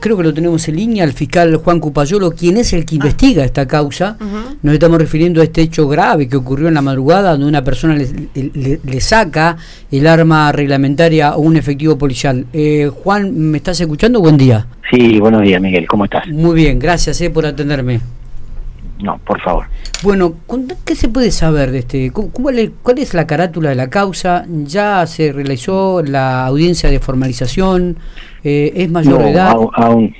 Creo que lo tenemos en línea, el fiscal Juan Cupayolo, quien es el que ah. investiga esta causa. Nos estamos refiriendo a este hecho grave que ocurrió en la madrugada, donde una persona le, saca el arma reglamentaria a un efectivo policial. Eh, Juan, ¿me estás escuchando? Buen día. Sí, buenos días, Miguel. ¿Cómo estás? Muy bien, gracias eh, por atenderme. No, por favor. Bueno, ¿qué se puede saber de este? ¿Cuál es la carátula de la causa? ¿Ya se realizó la audiencia de formalización? Eh, ¿Es mayor de edad? Aún,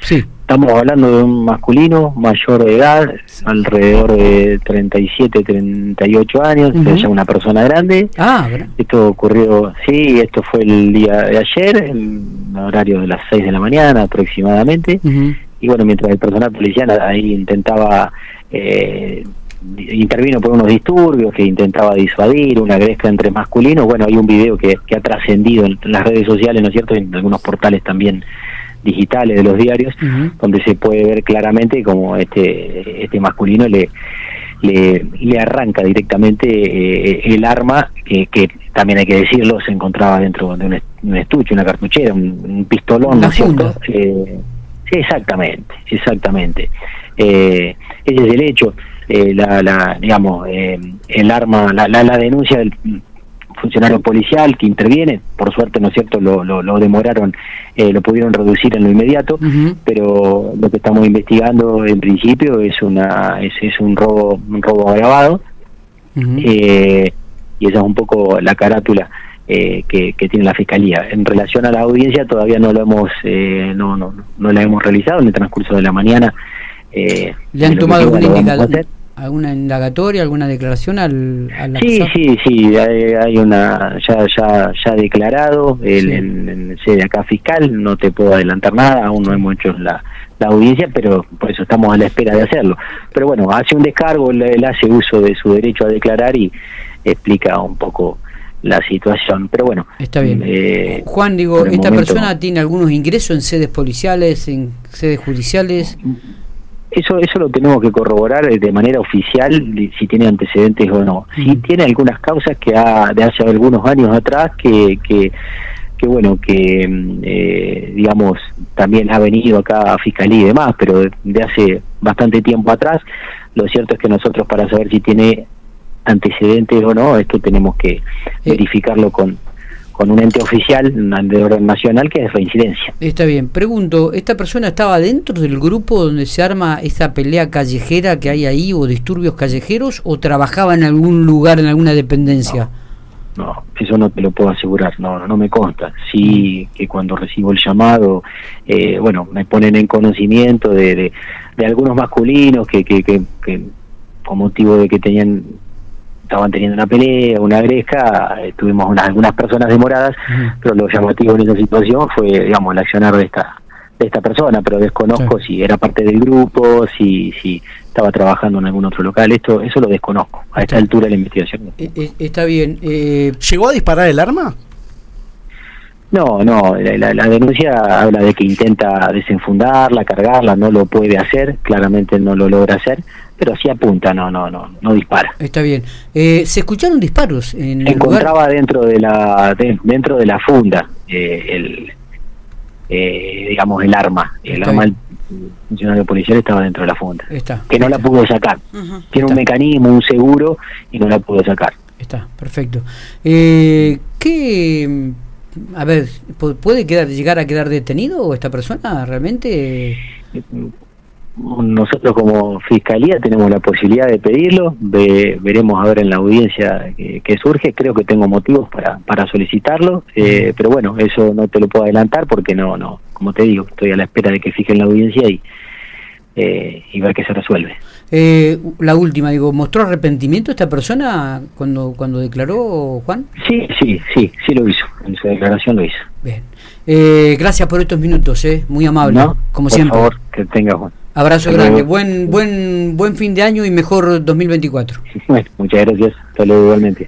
sí. Estamos hablando de un masculino mayor de edad, alrededor de 37, 38 años, ya una persona grande. Ah, Esto ocurrió, sí, esto fue el día de ayer, en horario de las 6 de la mañana aproximadamente y bueno, mientras el personal policial ahí intentaba, eh, intervino por unos disturbios que intentaba disuadir, una gresca entre masculinos, bueno, hay un video que, ha trascendido en las redes sociales, ¿no es cierto?, en algunos portales también digitales de los diarios, donde se puede ver claramente como este, este masculino le, le, arranca directamente eh, el arma, que, que, también hay que decirlo, se encontraba dentro de un, estuche, una cartuchera, un, pistolón, ¿no es cierto? Eh, Exactamente, exactamente. Eh, ese es el hecho. Eh, la, la, digamos, eh, el arma, la, la, denuncia del funcionario policial que interviene, por suerte, ¿no es cierto?, lo, lo, demoraron, eh, lo pudieron reducir en lo inmediato, pero lo que estamos investigando en principio es una es, es un robo un robo agravado y esa es un poco la carátula eh, que, tiene la fiscalía. En relación a la audiencia todavía no lo hemos eh, no, no, no la hemos realizado en el transcurso de la mañana. Eh, ¿Le han tomado alguna, indagatoria, alguna declaración al, al Sí, sí, sí, hay, una ya ya ya declarado el, en, sede acá fiscal, no te puedo adelantar nada, aún no hemos hecho la, la audiencia, pero por eso estamos a la espera de hacerlo. Pero bueno, hace un descargo, él hace uso de su derecho a declarar y explica un poco la situación. Pero bueno. Está bien. Eh, Juan, digo, ¿esta persona tiene algunos ingresos en sedes policiales, en sedes judiciales? Eso, eso lo tenemos que corroborar de manera oficial, si tiene antecedentes o no. si tiene algunas causas que ha, de hace algunos años atrás que, que, que bueno, que eh, digamos, también ha venido acá a Fiscalía y demás, pero de hace bastante tiempo atrás. Lo cierto es que nosotros para saber si tiene antecedentes o no, esto tenemos que verificarlo con, con un ente oficial de orden nacional que es reincidencia. Está bien. Pregunto, ¿esta persona estaba dentro del grupo donde se arma esa pelea callejera que hay ahí o disturbios callejeros o trabajaba en algún lugar, en alguna dependencia? No, eso no te lo puedo asegurar, no, no me consta. Sí que cuando recibo el llamado, eh, bueno, me ponen en conocimiento de, de, algunos masculinos que, que, que, que con motivo de que tenían estaban teniendo una pelea, una gresca, eh, tuvimos unas, algunas personas demoradas, pero lo llamativo en esa situación fue, digamos, el accionar de esta de esta persona, pero desconozco si era parte del grupo, si si estaba trabajando en algún otro local, esto eso lo desconozco a esta altura de la investigación. Eh, eh, está bien. ¿Llegó a disparar el arma? No, no, la, la, denuncia habla de que intenta desenfundarla, cargarla, no lo puede hacer, claramente no lo logra hacer, pero sí apunta, no, no, no, no dispara. Está bien. Eh, ¿Se escucharon disparos en el encontraba dentro de la dentro de la funda eh, el eh, digamos el arma, el arma del funcionario policial estaba dentro de la funda, Está. que no la pudo sacar. Tiene un mecanismo, un seguro y no la pudo sacar. Está, perfecto. Eh, ¿Qué a ver, ¿puede quedar, llegar a quedar detenido esta persona realmente? Nosotros como fiscalía tenemos la posibilidad de pedirlo, veremos a ver en la audiencia que, surge, creo que tengo motivos para, para solicitarlo, eh, pero bueno, eso no te lo puedo adelantar porque no, no, como te digo, estoy a la espera de que fijen la audiencia y, eh, y ver qué se resuelve. Eh, la última, digo, ¿mostró arrepentimiento esta persona cuando, cuando declaró Juan? Sí, sí, sí, sí lo hizo, en su declaración lo hizo. Bien. gracias por estos minutos, eh, muy amable, como siempre. Por favor, que tenga Juan. Abrazo grande, buen, buen, buen fin de año y mejor 2024. Bueno, muchas gracias, luego igualmente.